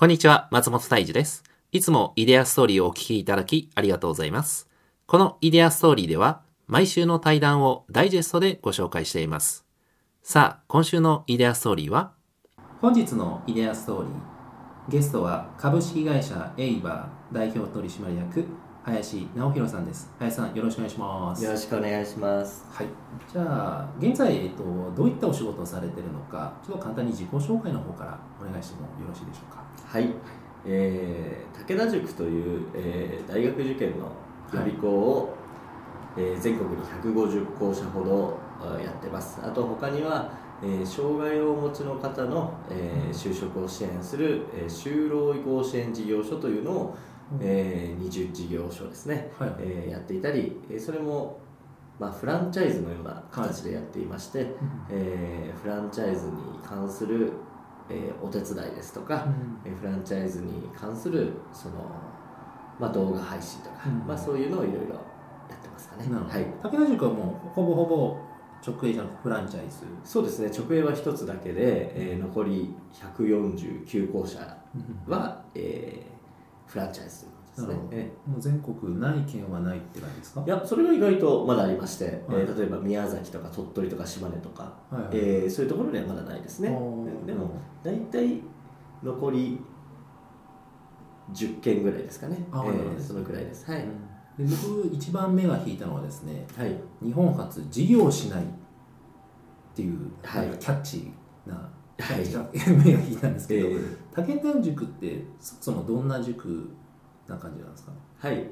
こんにちは、松本大樹です。いつもイデアストーリーをお聞きいただきありがとうございます。このイデアストーリーでは、毎週の対談をダイジェストでご紹介しています。さあ、今週のイデアストーリーは？本日のイデアストーリー、ゲストは株式会社エイバー代表取締役、林直弘さんです。林さん、よろしくお願いします。よろしくお願いします。はい、じゃあ現在、えっと、どういったお仕事をされているのかちょっと簡単に自己紹介の方からお願いしてもよろしいでしょうか？はい、えー武田塾という、えー大学受験の予備校を、えー全国に150校舎ほどあやってます。あと他には、えー障害をお持ちの方の、えー就職を支援する、えー就労移行支援事業所というのを、えー20事業所ですね、はい。えーやっていたり、えーそれも、まあ、フランチャイズのような形でやっていまして、えーフランチャイズに関する、えーお手伝いですとか、えーフランチャイズに関するその、まあ、動画配信とか、うん。まあ、そういうのをいろいろやってますかね。はい、武田塾はもうほぼほぼ直営じゃなくてフランチャイズ？そうですね。直営は一つだけで、えー残り149校舎は、えーフランチャイズということですね。えもう全国ない県はないって感じですか？ーいやそれが意外とまだありまして、はい。えー例えば宮崎とか鳥取とか島根とか、はいはいえーそういうところにはまだないですね。でも大体残り10件ぐらいですかね、あえーそのぐらいです。はい、うん。で僕一番目が引いたのはですねはい、日本初事業しないっていう、はい。キャッチーな 目が引いたんですけど、えー武田塾ってそもそもどんな塾な感じなんですか？はい。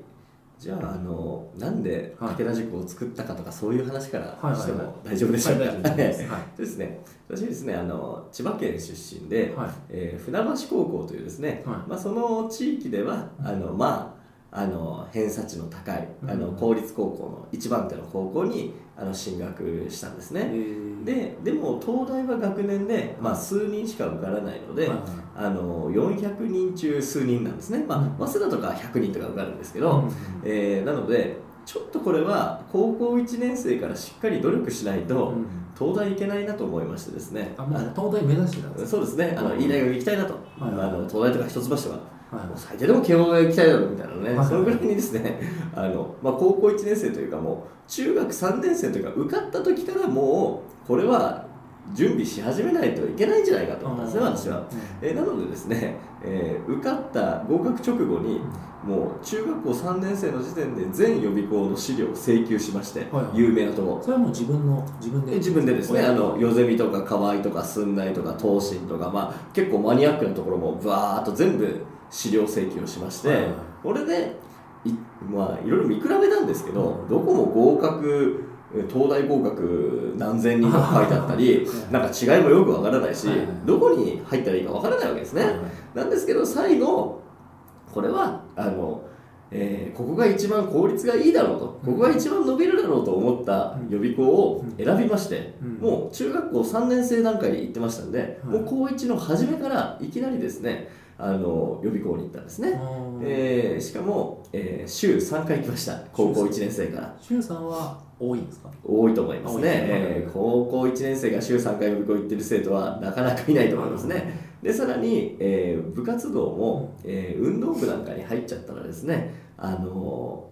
じゃああのなんではい。武田塾を作ったかとかそういう話からはいしても大丈夫でしょうか、はい。はい。そうですね。私ですねあの千葉県出身で、はい。えー船橋高校というですね、はい。まあ、その地域ではあのまああの偏差値の高いあのうん公立高校の一番手の高校にあの進学したんですね、でででも東大は学年で、まあ、数人しか受からないので、あの400人中数人なんですね、まうん。あ、早稲田とか100人とか受かるんですけど、えーなのでちょっとこれは高校1年生からしっかり努力しないと、東大行けないなと思いましてですね。あ東大目指してたんですそうですね。あのうん。いい大学行きたいなと、あの東大とか一橋とかはいもう最低でも慶応大行きたいだろうみたいなね、はいそのぐらいにですねあの、まあ、高校1年生というかもう中学3年生というか受かった時からもうこれは準備し始めないといけないんじゃないかと。思ったんですね私は。えーなのでですね、えー受かった合格直後にもう中学校3年生の時点で全予備校の資料を請求しまして、はい。はい有名なとこ。ろそれはもう自分の自分で？で自分でですね。あのヨゼミとか河合とか寸内とか東進とか、まあ、結構マニアックなところもぶわーっと全部資料請求をしまして、これでい,、まあ、いろいろ見比べたんですけど、うん。どこも合格え東大合格何千人とか書いてあったりなんか違いもよくわからないし、どこに入ったらいいかわからないわけですね。なんですけど最後これはあの、えーここが一番効率がいいだろうとここが一番伸びるだろうと思った予備校を選びまして、うん。もう中学校3年生段階で行ってましたんで、はいもう高1の初めからいきなりですねあの予備校に行ったんですね、えーしかも、えー週3回行きました。高校1年生から。周さんは多いんですか？多いと思いますね。えー高校1年生が週3回予備校行ってる生徒はなかなかいないと思いますね、でさらに、えー部活動も、えー運動部なんかに入っちゃったらですねあの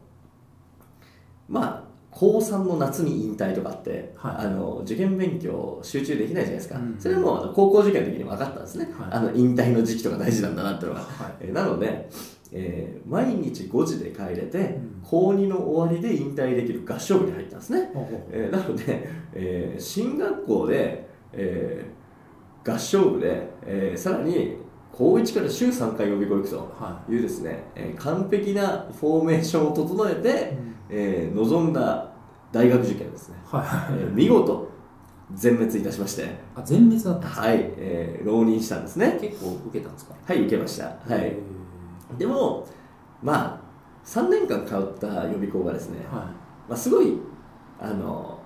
ーまあ高3の夏に引退とかって、はい。あの受験勉強集中できないじゃないですか、うん。それはもうあの高校受験の時に分かったんですね、はい。あの引退の時期とか大事なんだなっていうのが、はい。えーなので、えー毎日5時で帰れて、ん。高2の終わりで引退できる合唱部に入ったんですね、ほうほうえーなので、えー進学校で、えー合唱部で、えーさらに高1から週3回予備校行くとはい。うですね、えー完璧なフォーメーションを整えて、いえー臨んだ大学受験ですね、はいはい。えー見事全滅いたしまして。あ全滅だったはい、えー浪人したんですね。結構受けたんですか？はい受けました。はい。へでもまあ3年間通った予備校がですね、ーはまあ、すごいあの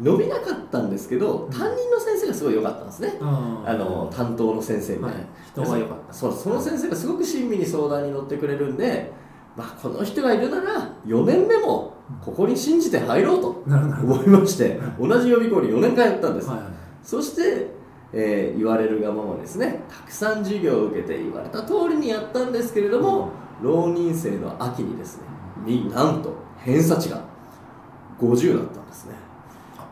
伸びなかったんですけど担任の先生がすごい良かったんですね。い、ああの担当の先生みたいな、はい、人が良かった。そうその先生がすごく親身に相談に乗ってくれるんで、まあ、この人がいるなら4年目もここに信じて入ろうと思いまして同じ予備校に4年間やったんです、はいはい。そして、えー言われるがままですねたくさん授業を受けて言われた通りにやったんですけれども、浪人生の秋にですねみなんと偏差値が50だったんですね。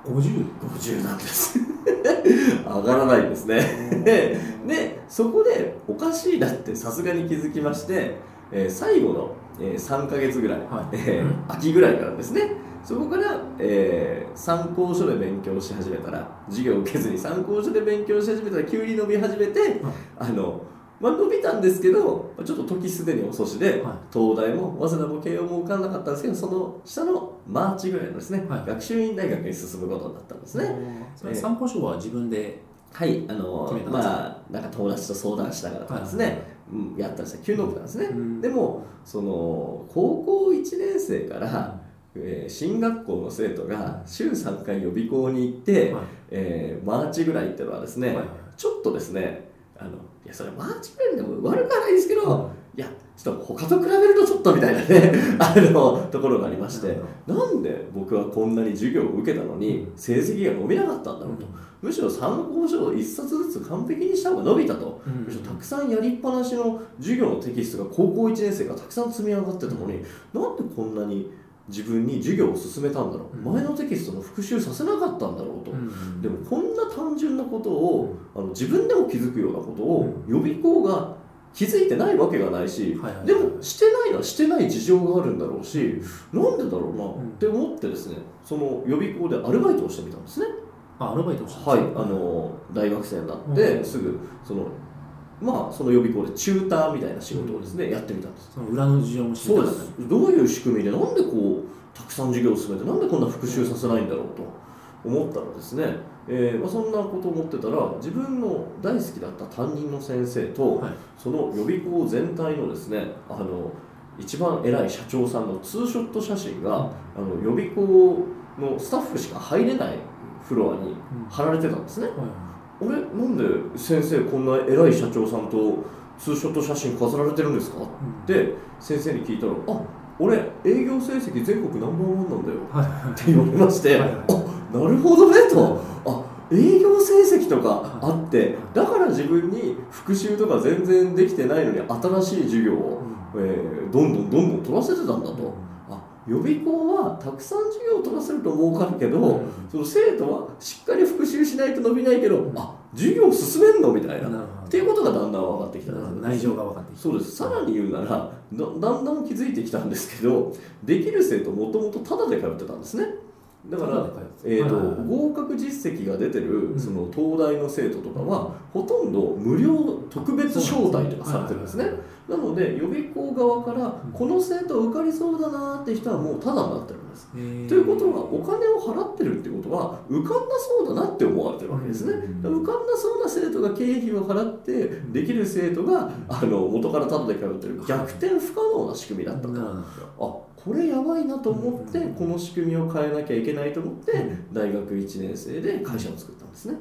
50 50なんです。上がらないんですね。でそこでおかしいなってさすがに気づきまして、えー最後の、えー3ヶ月ぐらい、はい。えー秋ぐらいからですね。そこから、えー参考書で勉強し始めたら授業を受けずに参考書で勉強し始めたら急に伸び始めて、あのまあ、伸びたんですけどちょっと時すでに遅しで、はい。東大も早稲田も慶応も受かんなかったんですけどその下のマーチぐらいのですね、はい。学習院大学に進むことになったんですね。それ参考書は自分ではい、あのまあなんか友達と相談しながらとかですね、うん、やったんですよ急の部なんですね、うん。でもその高校1年生から、えー進学校の生徒が週3回予備校に行って、はい。えーマーチぐらいっていうのはですね、はいはいちょっとですねあのいやそれマーチぐらいでも悪くはないですけど、はいいやちょっと他と比べるとちょっとみたいなねあのところがありまして。なんで僕はこんなに授業を受けたのに成績が伸びなかったんだろうと、むしろ参考書を1冊ずつ完璧にした方が伸びたと、うん。むしろたくさんやりっぱなしの授業のテキストが高校1年生がたくさん積み上がってたのに、なんでこんなに自分に授業を進めたんだろう、うん。前のテキストの復習させなかったんだろうと、うん。でもこんな単純なことを、あの自分でも気づくようなことを、予備校が気づいてないわけがないし、はいはいでもしてないのはしてない事情があるんだろうし、なんでだろうなうん。って思ってですねその予備校でアルバイトをしてみたんですね。あアルバイトをしたはい、あの大学生になって、うん。すぐそのまあその予備校でチューターみたいな仕事をですね、やってみたんです。その裏の事情も知りそうです。どういう仕組みでなんでこうたくさん授業を進めてなんでこんな復習させないんだろうと思ったらですね、えーまあ、そんなことを思ってたら自分の大好きだった担任の先生と、はい。その予備校全体のですねあの一番偉い社長さんのツーショット写真が、あの予備校のスタッフしか入れないフロアに貼られてたんですね、はいあれ？なんで先生こんな偉い社長さんとツーショット写真飾られてるんですか？って先生に聞いたら「あ俺営業成績全国ナンバーワンなんだよ」って言われまして「はいはい。あなるほどね」と「あ営業成績とかあってだから自分に復習とか全然できてないのに新しい授業を、えーどんどんどんどん取らせてたんだと。あ予備校はたくさん授業を取らせると儲かるけど、うん。その生徒はしっかり復習しないと伸びないけど、あ授業を進めんのみたいな。っていうことがだんだん分かってきた。内情が分かってきた。そうです。さらに言うならだだんだん気づいてきたんですけどできる生徒もともとタダで通ってたんですねだからえーとはいはいはい。合格実績が出てるうん。その東大の生徒とかはほとんど無料特別招待とかされてるんですね。なので予備校側からこの生徒受かりそうだなって人はもうタダになってるんです。ということはお金を払ってるってことは受かんなそうだなって思われてるわけですね、受かんなそうな生徒が経費を払ってできる生徒があの元からタダで通ってる逆転不可能な仕組みだったと、あこれやばいなと思ってうんこの仕組みを変えなきゃいけないと思ってうん。大学1年生で会社を作ったんですね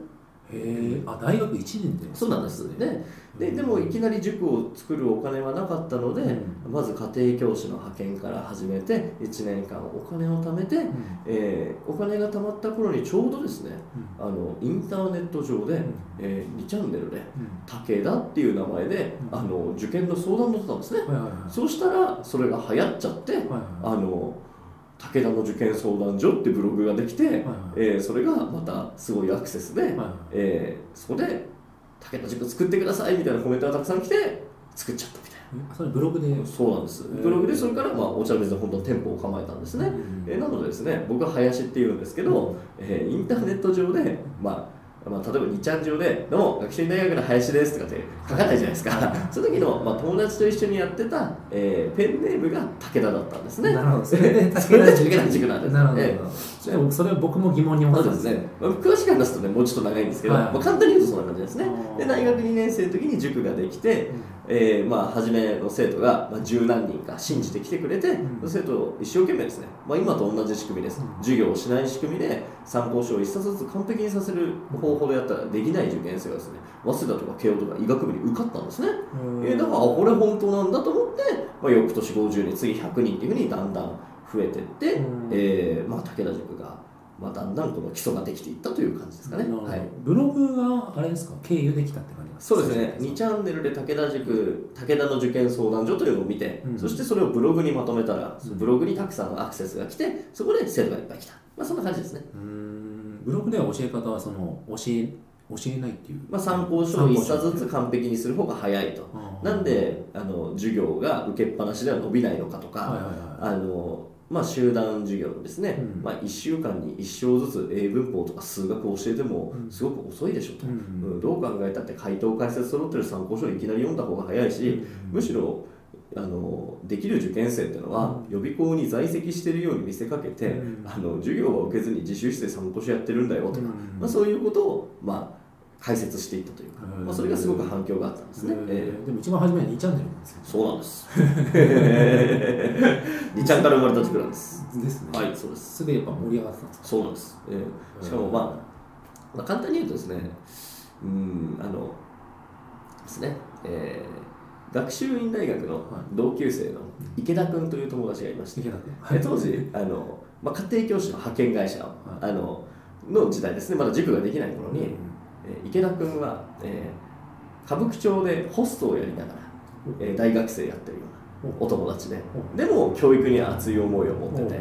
へえあ大学1年で。そうなんですね。ででもいきなり塾を作るお金はなかったので、うん。まず家庭教師の派遣から始めて1年間お金を貯めて、うん。えーお金が貯まった頃にちょうどですねあのインターネット上で、ん。え2チャンネルでうん。武田っていう名前で、うん。あの受験の相談乗ってたんですね、はいはいはい。そうしたらそれが流行っちゃって、はいはい。あの武田の受験相談所ってブログができて、はいはい。えーそれがまたすごいアクセスで、はいはい。えーそこで武田塾作ってくださいみたいなコメントがたくさん来て作っちゃったみたいえそれブログで？なそうなんです。ー。ブログでそれから、まあ、お茶の水で本当に店舗を構えたんですね、うんえーなのでですね僕は林っていうんですけど、えーインターネット上で、まあまあ、例えば2ちゃん上で「どうも学習院大学の林です」とかって書かないじゃないですか。その時の、まあ、友達と一緒にやってた、えーペンネームが武田だったんですね。なるほど。それで 武田塾なんですなるほど、えそれはそれは僕も疑問に思ってたそうですね、まあ、詳しく話すとねもうちょっと長いんですけど、はい。まあ、簡単に言うとそんな感じですね。で大学2年生の時に塾ができて、えーまあ、初めの生徒が、まあ、十何人か信じてきてくれて、うん。生徒を一生懸命ですね、まあ、今と同じ仕組みです、うん。授業をしない仕組みで参考書を一冊ずつ完璧にさせる方法でやったらできない受験生がですね早稲田とか慶応とか医学部に受かったんですね、うん。えーだからあこれ本当なんだと思って、まあ、翌年50人次100人っていうふうにだんだん増えてって、うん。えーまあ、武田塾がまあ、だんだんこの基礎ができていったという感じですかね。はい。ブログがあれですか？経由できたって感じそうですね、2チャンネルで武田塾、武田の受験相談所というのを見て、うん。そしてそれをブログにまとめたら、うん。ブログにたくさんのアクセスが来て、そこで生徒がいっぱい来た。まあ、そんな感じですね。ブログでは教え方はその教え教えないっていう。まあ、参考書を1冊ずつ完璧にする方が早いと。なんであの授業が受けっぱなしでは伸びないのかとか、はいはいはい。あのまあ、集団授業ですね、うん。まあ、1週間に1章ずつ英文法とか数学を教えてもうん。すごく遅いでしょと、うん。うん。どう考えたって回答解説揃ってる参考書をいきなり読んだ方が早いし、むしろあのできる受験生っていうのは、予備校に在籍してるように見せかけて、うん。あの授業は受けずに自習室で参考書やってるんだよとか、うん。まあ、そういうことを、まあ、解説していったというか、うんまあ、それがすごく反響があったんですね。ええ。でも一番初めは2チャンネルなんですよそうなんです。二ちゃんから生まれた塾なんです。ですね。はい、そうです。すでやっぱ盛り上がってた。んですかそうなんです。ええ。しかも、まあ、まあ、簡単に言うとですね、うん、あの、ですね、えー学習院大学の同級生の池田君という友達がいまして、池田君え当時あの、まあ、家庭教師の派遣会社を、はい。あのの時代ですね、まだ塾ができない頃に、うん。えー池田君は、えー歌舞伎町でホストをやりながら、えー大学生やってるようなお友達で、でも教育には熱い思いを持ってて、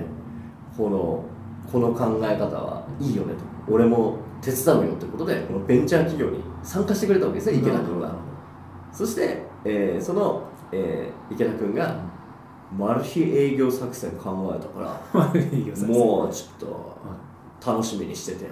このこの考え方はいいよねと。俺も手伝うよということでこのベンチャー企業に参加してくれたわけですね池田君はそして、えーその、えー池田君がマル秘営業作戦考えたから もうもうちょっと楽しみにしてて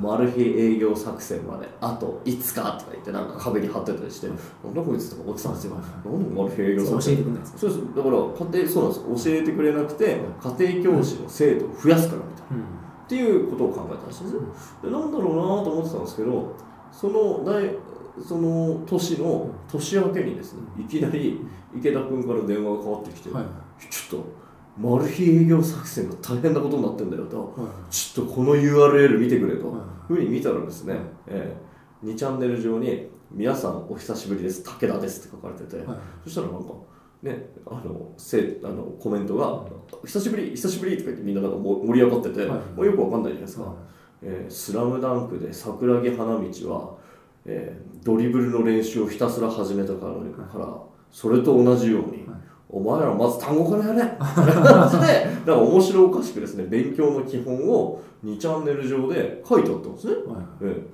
マル秘営業作戦まであと5日とか言ってなんか壁に貼ってたりして、なんだこいつとか思ってたんですよ、なんでマル秘営業作教え戦てくれないんですか？そうですだから家庭そうなんです教えてくれなくて家庭教師の生徒を増やすからみたいな。っていうことを考えたらしいんですよ。でなんだろうなと思ってたんですけどその大その年の年明けにですねいきなり池田君から電話がかかってきて、はい。ちょっとマル秘営業作戦が大変なことになってんだよと。はいちょっとこの URL 見てくれと、はいふうに見たらですね、えー、2チャンネル上に「皆さんお久しぶりです武田です」って書かれてて、はい。そしたらなんかねあのせあのコメントが「久しぶり久しぶり」とか言ってみんななんかも盛り上がってて、はい。もうよくわかんないじゃないですか。は「えースラムダンクで桜木花道は、えードリブルの練習をひたすら始めたから,、からそれと同じように、はいお前らまず単語からやれ。みたいな感じでなんか面白おかしくですね勉強の基本を2チャンネル上で書いてあったんですね、いはい。え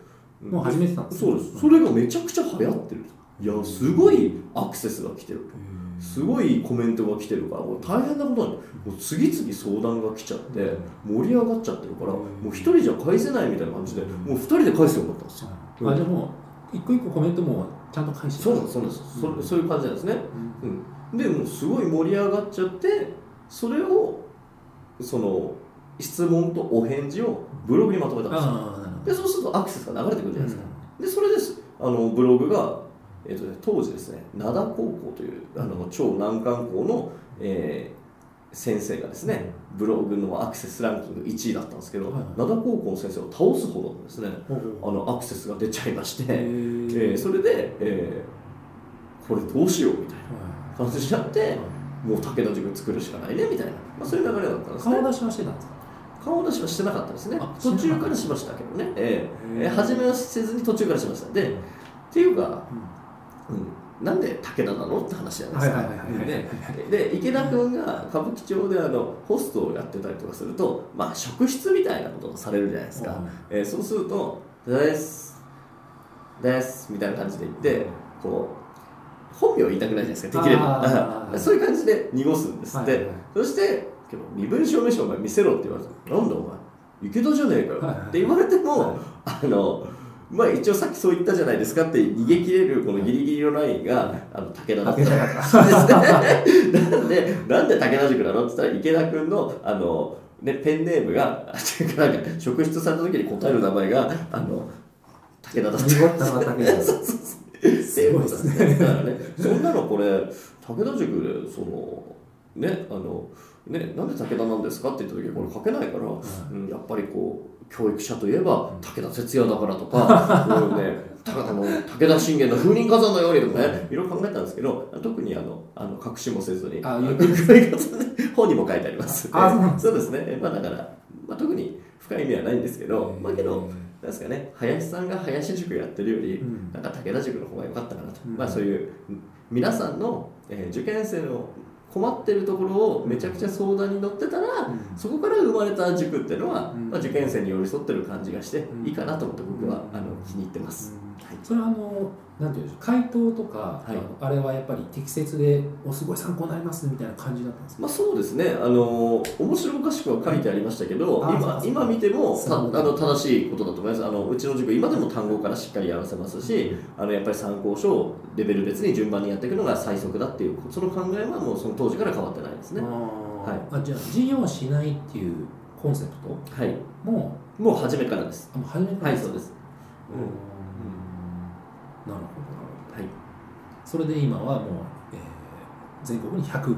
え。もう始めてたんですそうです。それがめちゃくちゃ流行ってる。いやすごいアクセスが来てる。すごいコメントが来てるからもう大変なことに。もう次々相談が来ちゃって盛り上がっちゃってるからもう一人じゃ返せないみたいな感じでもう二人で返すようになったんですよ。あじゃあもう一個一個コメントもちゃんと返してそうなんですそうなんです。そそういう感じなんですね。うん、でもうすごい盛り上がっちゃってそれをその質問とお返事をブログにまとめたんですよ。でそうするとアクセスが流れてくるじゃないですか、どでそれです。あのブログが、えーとね、当時ですね灘高校というあの超難関校の、えー先生がですねブログのアクセスランキング1位だったんですけど、はいはい。灘高校の先生を倒すほどのですねあのアクセスが出ちゃいまして、へえーーそれで、えーこれどうしようみたいな感じになってもう武田塾作るしかないねみたいな、まあ、そういう流れだったんですね。顔出しはしてたんですか？顔出しはしてなかったですね。あ途中からしましたけどね、えー。えー初めはせずに途中からしました。で、っていうか、うん、なんで武田なのって話じゃないですか、でで池田君が歌舞伎町であのホストをやってたりとかすると、まあ、職質みたいなことをされるじゃないですか、えーそうすると「です」「です」みたいな感じで言ってこう本名を言いたくないじゃないですかできれば。そういう感じで濁すんです。って、はい。はいはいそしてけど身分証明書お前見せろって言われてなんだお前池田じゃねえかよ、はいはい。って言われても、はいあのまあ一応さっきそう言ったじゃないですかって逃げ切れるこのギリギリのラインがあの武田だった。ですね。なんでなんで武田塾なのって言ったら池田君のあのね、ペンネームが、なんか、職質された時に答える名前が、あの、武田だった。濁った武田そうそうそう。っていですね。だからね、そんなのこれ、武田塾で、その、ね、あの、ね、なんで武田なんですかって言った時これ書けないから、うん、やっぱりこう教育者といえば武田鉄矢だからとか こういうねたあの武田信玄の風林火山のようにとかねい。ろいろ考えたんですけど特にあのあの隠しもせずにああの本にも書いてあります。あ そうですね。まあだから、まあ、特に深深い意味はないんですけど、まあけどなんですかね林さんが林塾やってるより、うん。なんか武田塾の方が良かったかなと、うん。まあそういう皆さんの、えー受験生の困ってるところをめちゃくちゃ相談に乗ってたら、うん。そこから生まれた塾っていうのは、うん。まあ、受験生に寄り添ってる感じがしてうん。いいかなと思って僕は、うんあの気に入ってます、はいそれはあのなんていうんでしょう回答とか、はい。あれはやっぱり適切でおすごい参考になりますみたいな感じだったんですか、まあそうですね、あの面白おかしくは書いてありましたけど、あ今今見てもたあの正しいことだと思います。あの、うちの塾、今でも単語からしっかりやらせますし、あのやっぱり参考書をレベル別に順番にやっていくのが最速だっていう、その考えはもうその当時から変わってないですね。はい。あじゃあ授業をしないっていうコンセプトはい、ももう初めからです。あもう初めからはい、そうです。うんなるほどなるほど。はい、それで今はもう、えー全国に150、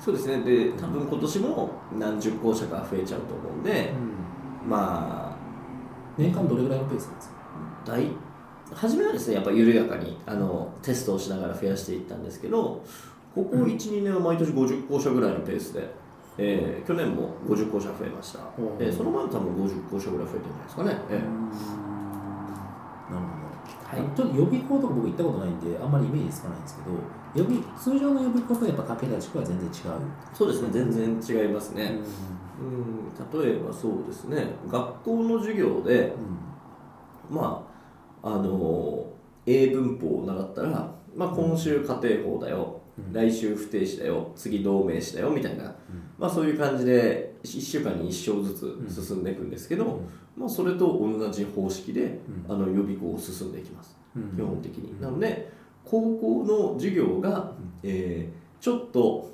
そうですね、で、多分今年も何十校舎か増えちゃうと思うんで、まあ、年間どれぐらいのペースなんですか？大初めはですねやっぱ緩やかにあのテストをしながら増やしていったんですけどここ12年は毎年50校舎ぐらいのペースで、えー去年も50校舎増えました、おー。えーその前も多分50校舎ぐらい増えてるんじゃないですかね、えーなるほど、はい。ちょっと予備校とか僕行ったことないんであんまりイメージつかないんですけど予備通常の予備校とやっぱ武田地区は全然違う、そうですね。全然違いますうね、うん、例えばそうですね。学校の授業でまああの英文法を習ったら、まあ、今週家庭法だよ、うん。来週不定詞だよ。次同名詞だよ。みたいな、まあ、そういう感じで1週間に1章ずつ進んでいくんですけど、まあ、それと同じ方式で、あの予備校を進んでいきます、うん。基本的に。なので高校の授業が、えーちょっと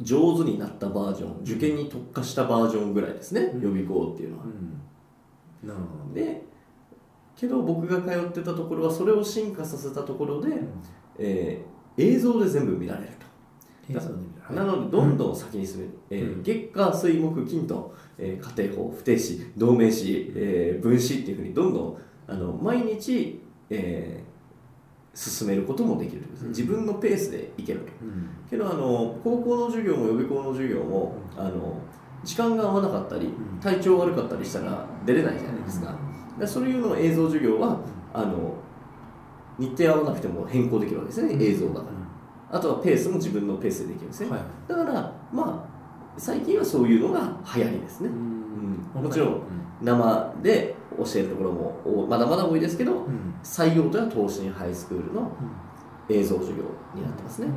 上手になったバージョン受験に特化したバージョンぐらいですね、うん。予備校っていうのは。うん。なるほど。でけど僕が通ってたところはそれを進化させたところで、えー映像で全部見られると、なのでどんどん先に進める、えーうん。月火水木金と、えー家庭法不定詞同名詞、えー分詞っていうふうにどんどんあの毎日、えー進めることもできるうん。自分のペースでいけるとうん。けどあの高校の授業も予備校の授業も、あの時間が合わなかったりん。体調悪かったりしたら出れないじゃないですか、でそういうのを映像授業はあの日程合わなくても変更できるわけですね、映像だからあとはペースも自分のペースでできるんですね、はい。だからまあ最近はそういうのが流行りですね、うん。もちろん生で教えるところもおまだまだ多いですけどうん。採用とは東進ハイスクールの映像授業になってますね、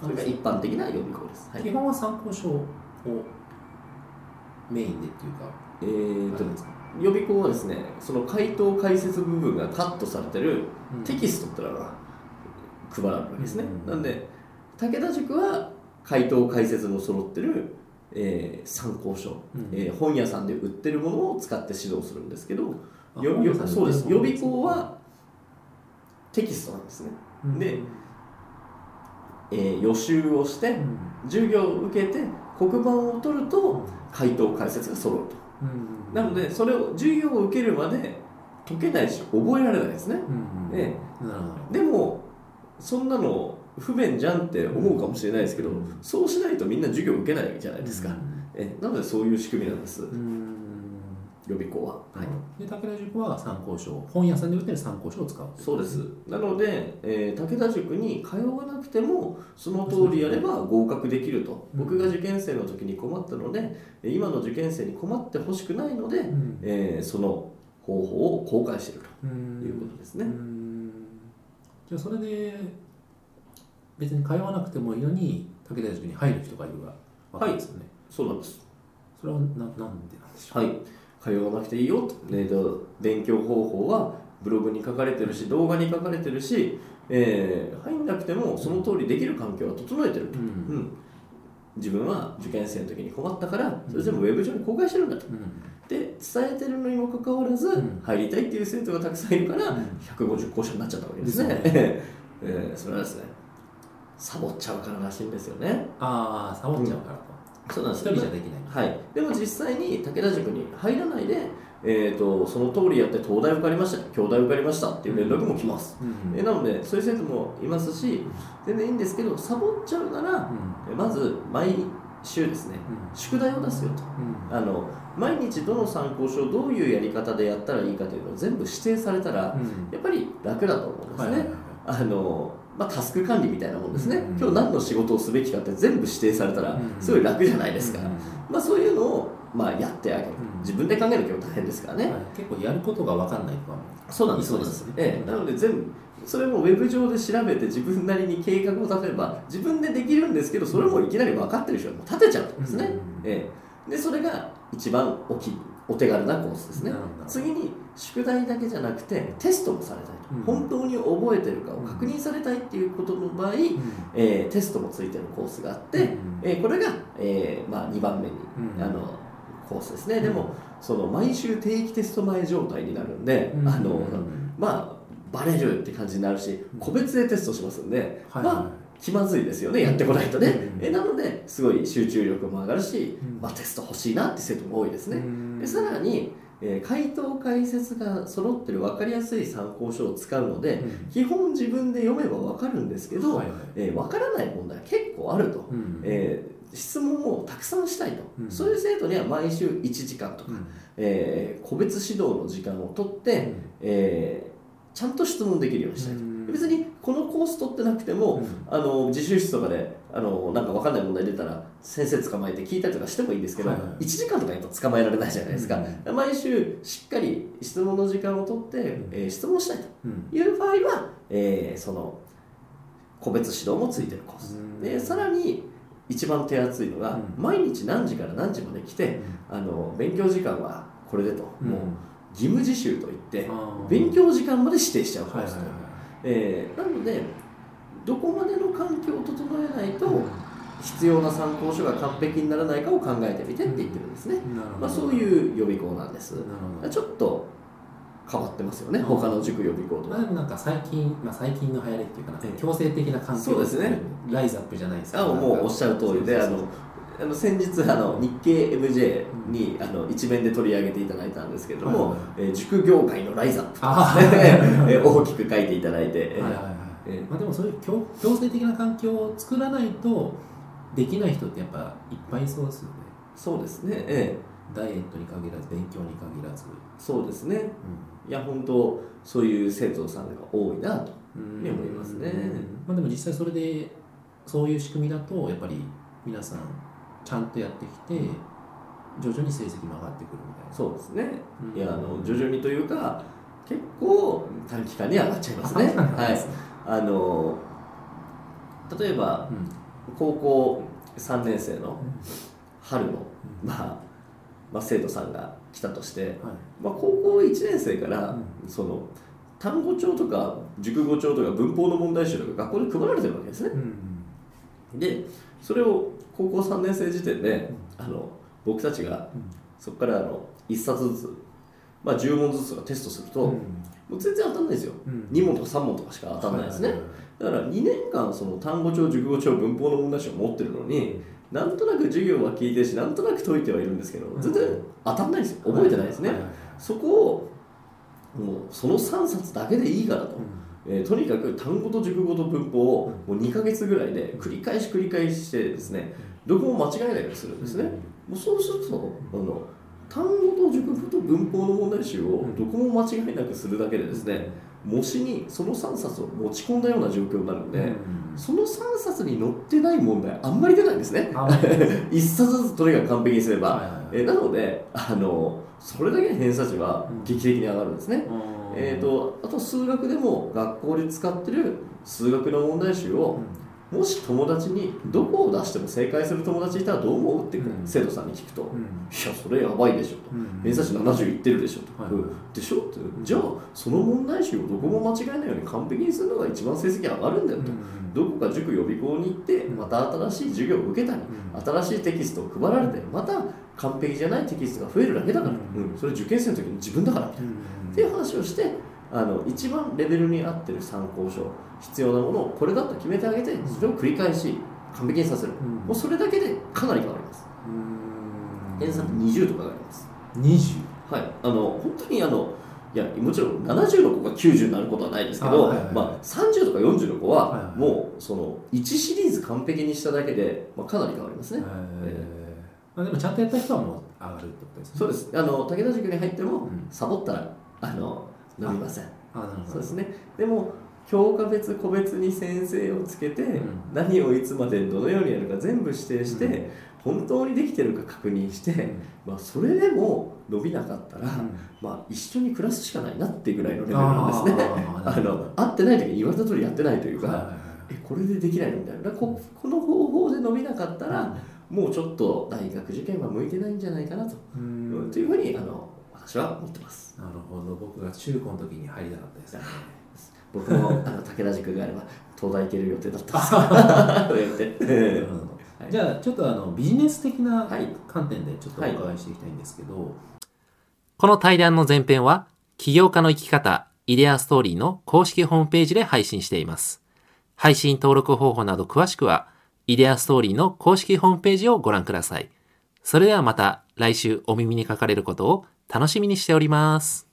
それが一般的な予備校です、はい。基本は参考書をメインでっていうかえー、とですか？予備校はですねその回答解説部分がカットされてるうん。テキストってのが配られるわけですね、うんなんで武田塾は回答解説の揃ってる、えー参考書、うんえー本屋さんで売ってるものを使って指導するんですけど予備校はテキストなんですね、うんでえー予習をしてうん授業を受けて黒板を取ると回答解説が揃うと。うんなのでそれを授業を受けるまで解けないし覚えられないですね。うんえ。なるほど。でもそんなの不便じゃんって思うかもしれないですけど、うん。そうしないとみんな授業受けないじゃないですか、うん。えなのでそういう仕組みなんです、うん。予備校は、はい。で武田塾は参考書本屋さんで売ってる参考書を使うそうです。なので、えー武田塾に通わなくてもその通りやれば合格できると、うん。僕が受験生の時に困ったのでえ今の受験生に困ってほしくないので、うん。えーその方法を公開しているうということですね、んじゃあそれで別に通わなくてもいいのに武田塾に入る人がいるわけですよね、そうなんです。それはななんでなんでしょう。はい、通わなくていいよと、ね、と勉強方法はブログに書かれてるし動画に書かれてるし、えー入んなくてもその通りできる環境は整えてると、うん。うん。自分は受験生の時に困ったからそれ全部ウェブ上に公開してるんだと。うんで伝えてるのにもかかわらず、ん。入りたいっていう生徒がたくさんいるから、うん。150校舎になっちゃったわけですね。です えーそれはですねサボっちゃうかららしいんですよね。ああサボっちゃうからと、そうなんです一人じゃできない。はい、でも実際に武田塾に入らないで、えー、とその通りやって東大受かりました京大受かりましたっていう連絡も来ます、うん。えなのでそういう生徒もいますし全然いいんですけどサボっちゃうなら、えまず毎週ですね。うん。宿題を出すよと。うん。あの毎日どの参考書をどういうやり方でやったらいいかというのを全部指定されたらうん。やっぱり楽だと思うんですね、はいはいはいあのまあ、タスク管理みたいなもんですね、うん今日何の仕事をすべきかって全部指定されたらうんすごい楽じゃないですか、まあ、そういうのを、まあ、やってあげる、ん。自分で考えるの結構大変ですからね、はい。結構やることが分かんないとかもそうなんですそうですね。ええ。なので全部それもウェブ上で調べて自分なりに計画を立てれば自分でできるんですけどそれもいきなり分かってる人はもう立てちゃうんですね、うん。ええ、でそれが一番おきお手軽なコースですね。次に宿題だけじじゃなくてテストもされたいと、うん。本当に覚えてるかを確認されたいっていうことの場合、えーテストもついてるコースがあって、うん。えーこれが、えーまあ、2番目に、うん。あのコースですね、でもその毎週定期テスト前状態になるんで、あのうん。まあバレるって感じになるし個別でテストしますんで、はいまあ気まずいですよねやってこないとね、うん。えなのですごい集中力も上がるし、うん。まあ、テスト欲しいなって生徒も多いですね、うん。でさらに、えー回答解説が揃ってる分かりやすい参考書を使うので、うん。基本自分で読めば分かるんですけど、はいはい。えー分からない問題は結構あると、うん。えー質問をたくさんしたいと、うん。そういう生徒には毎週1時間とか、うん。えー個別指導の時間を取って、えーちゃんと質問できるようにしたいと、うん。別にこのコース取ってなくても、うん。あの自習室とかであのなんか分かんない問題出たら先生捕まえて聞いたりとかしてもいいんですけど、はいはい。1時間とかやっぱ捕まえられないじゃないですか、毎週しっかり質問の時間を取って、ん。えー質問したいと。うん。いう場合は、えーその個別指導もついてるコース、うん。でさらに一番手厚いのが、うん。毎日何時から何時まで来て、あの勉強時間はこれでと、うん。もう義務自習といって、勉強時間まで指定しちゃうコースと、えーなのでどこまでの環境を整えないと、うん。必要な参考書が完璧にならないかを考えてみてって言ってるんですね、まあ、そういう予備校なんです。ちょっと変わってますよね。うん。他の塾予備校とはまあでもなんか最近、まあ、最近の流行りっていうかな、ええ。強制的な環境そうですね。ライズアップじゃないですかあもうおっしゃる通りであのあの先日あの日経 MJ にあの一面で取り上げていただいたんですけれども、はいえー塾業界のライズアップ 大きく書いていただいて、えーはいはいはい。えーまあ、でもそういう強強制的な環境を作らないとできない人ってやっぱいっぱいいそうですよね。そうですね、えダイエットに限らず勉強に限らず、ーそうですね。いや本当そういう生徒さんが多いなと思いますね。まあ、でも実際それでそういう仕組みだとやっぱり皆さんちゃんとやってきて徐々に成績も上がってくるみたいな。そうですね、うん。いやあの徐々にというか結構短期間に上がっちゃいますね。はい。あの例えばうん。高校3年生の春の、まあ、まあ生徒さんが来たとして、はい。まあ、高校1年生から、うその単語帳とか熟語帳とか文法の問題集とか学校で配られてるわけですね。うん。でそれを高校3年生時点で、あの僕たちがそこからあの1冊ずつ、まあ、10問ずつがテストすると、うん。もう全然当たんないですよ、うん。2問とか3問とかしか当たんないですね、だから2年間その単語帳熟語帳文法の問題集を持ってるのになんとなく授業は聞いてるしなんとなく解いてはいるんですけど全然当たんないんですよ。覚えてないですね、そこをもうその3冊だけでいいからと、えーとにかく単語と熟語と文法をもう2ヶ月ぐらいで繰り返し繰り返ししてですねどこも間違えないようにするんですね、もうそうするとあの単語と熟語と文法の問題集をどこも間違いなくするだけでですね模試にその3冊を持ち込んだような状況になるので、うん。その3冊に載ってない問題あんまり出ないんですね。あ1 冊ずつとにかく完璧にすれば、えなのであのそれだけで偏差値は劇的に上がるんですね、えー、とあと数学でも学校で使ってる数学の問題集をもし友達にどこを出しても正解する友達いたらどう思うってうん。生徒さんに聞くと、うん。いやそれやばいでしょとうん。偏差値70いってるでしょ？と、でしょってじゃあその問題集をどこも間違えないように完璧にするのが一番成績上がるんだよと、どこか塾予備校に行ってまた新しい授業を受けたり、うん。新しいテキストを配られてまた完璧じゃないテキストが増えるだけだから、それ受験生の時に自分だから。みたいな、っていう話をしてあの一番レベルに合ってる参考書必要なものをこれだと決めてあげてそれを繰り返し完璧にさせる、うん。もうそれだけでかなり変わります。偏差値20とかがあります。20はい。あの本当にあのいやもちろん70の子が90になることはないですけど、あはいはいはい。まあ、30とか40の子は、もうその1シリーズ完璧にしただけで、まあ、かなり変わりますね、えーまあ、でもちゃんとやった人はもう上がるってことですね。そうです。あの武田塾に入っても、うん。サボったらあの伸びません。そうですね。でも教科別個別に先生をつけて、ん。何をいつまでどのようにやるか全部指定して、うん。本当にできてるか確認して、うん。まあ、それでも伸びなかったら、うん。まあ、一緒に暮らすしかないなっていうぐらいのレベルなんですね。あの会ってない時に言われた通りやってないというか、はいえこれでできないのみたいな。ここの方法で伸びなかったら、もうちょっと大学受験は向いてないんじゃないかなと,、うんというふうにあの私は思ってます。なるほど。僕が中高の時に入りたかったですね。僕もあの武田塾があれば東大行ける予定だったんです。言って。じゃあちょっとあのビジネス的なはい。観点でちょっとお伺いしていきたいんですけど、この対談の前編は、起業家の生き方、イデアストーリーの公式ホームページで配信しています。配信登録方法など詳しくは、イデアストーリーの公式ホームページをご覧ください。それではまた来週お耳にかかれることを楽しみにしております。